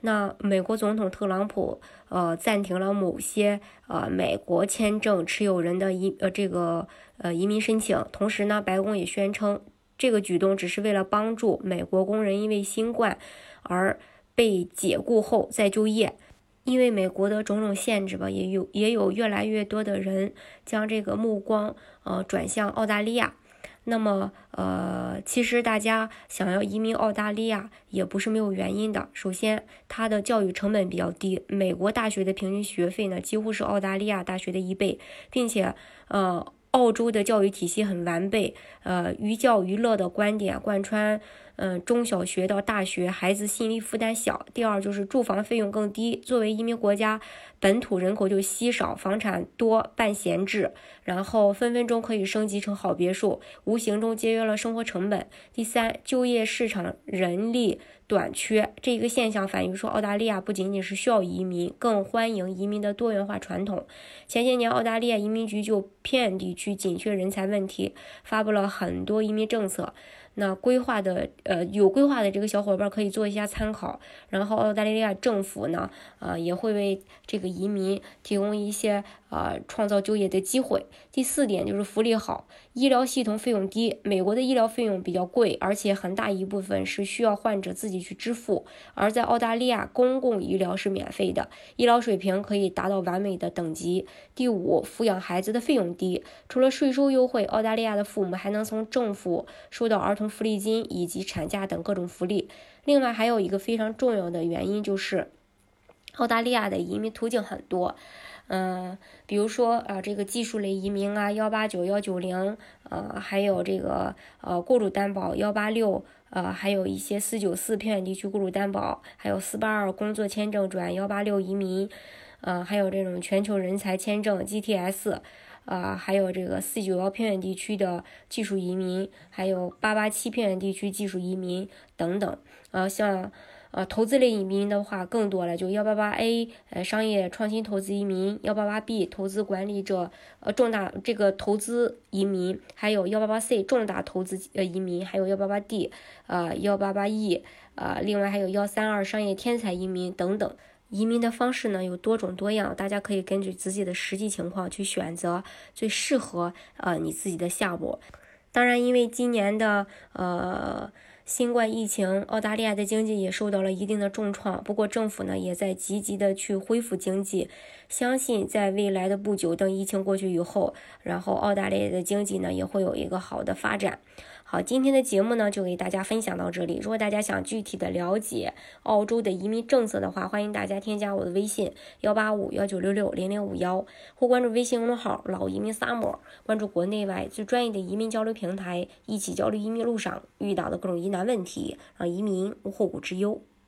那美国总统特朗普呃暂停了某些呃美国签证持有人的移呃这个呃移民申请，同时呢，白宫也宣称这个举动只是为了帮助美国工人因为新冠而被解雇后再就业，因为美国的种种限制吧，也有也有越来越多的人将这个目光呃转向澳大利亚。那么，呃，其实大家想要移民澳大利亚也不是没有原因的。首先，它的教育成本比较低，美国大学的平均学费呢几乎是澳大利亚大学的一倍，并且，呃，澳洲的教育体系很完备，呃，寓教于乐的观点贯穿。嗯，中小学到大学，孩子心理负担小。第二就是住房费用更低。作为移民国家，本土人口就稀少，房产多半闲置，然后分分钟可以升级成好别墅，无形中节约了生活成本。第三，就业市场人力短缺，这一个现象反映说澳大利亚不仅仅是需要移民，更欢迎移民的多元化传统。前些年，澳大利亚移民局就偏远地区紧缺人才问题，发布了很多移民政策。那规划的呃有规划的这个小伙伴可以做一下参考，然后澳大利亚政府呢，呃也会为这个移民提供一些呃创造就业的机会。第四点就是福利好，医疗系统费用低。美国的医疗费用比较贵，而且很大一部分是需要患者自己去支付，而在澳大利亚公共医疗是免费的，医疗水平可以达到完美的等级。第五，抚养孩子的费用低，除了税收优惠，澳大利亚的父母还能从政府收到儿童。福利金以及产假等各种福利。另外还有一个非常重要的原因就是，澳大利亚的移民途径很多，嗯，比如说啊，这个技术类移民啊，幺八九幺九零，呃，还有这个呃雇主担保幺八六，呃，还有一些四九四偏远地区雇主担保，还有四八二工作签证转幺八六移民，呃，还有这种全球人才签证 GTS。啊，还有这个四九幺偏远地区的技术移民，还有八八七偏远地区技术移民等等。啊，像呃投资类移民的话更多了，就幺八八 A 呃商业创新投资移民，幺八八 B 投资管理者呃重大这个投资移民，还有幺八八 C 重大投资呃移民，还有幺八八 D 呃幺八八 E 呃另外还有幺三二商业天才移民等等。移民的方式呢有多种多样，大家可以根据自己的实际情况去选择最适合呃你自己的项目。当然，因为今年的呃新冠疫情，澳大利亚的经济也受到了一定的重创。不过政府呢也在积极的去恢复经济，相信在未来的不久，等疫情过去以后，然后澳大利亚的经济呢也会有一个好的发展。好，今天的节目呢就给大家分享到这里。如果大家想具体的了解澳洲的移民政策的话，欢迎大家添加我的微信幺八五幺九六六零零五幺，或关注微信公众号“老移民 summer”，关注国内外最专业的移民交流平台，一起交流移民路上遇到的各种疑难难问题，让移民无后顾之忧。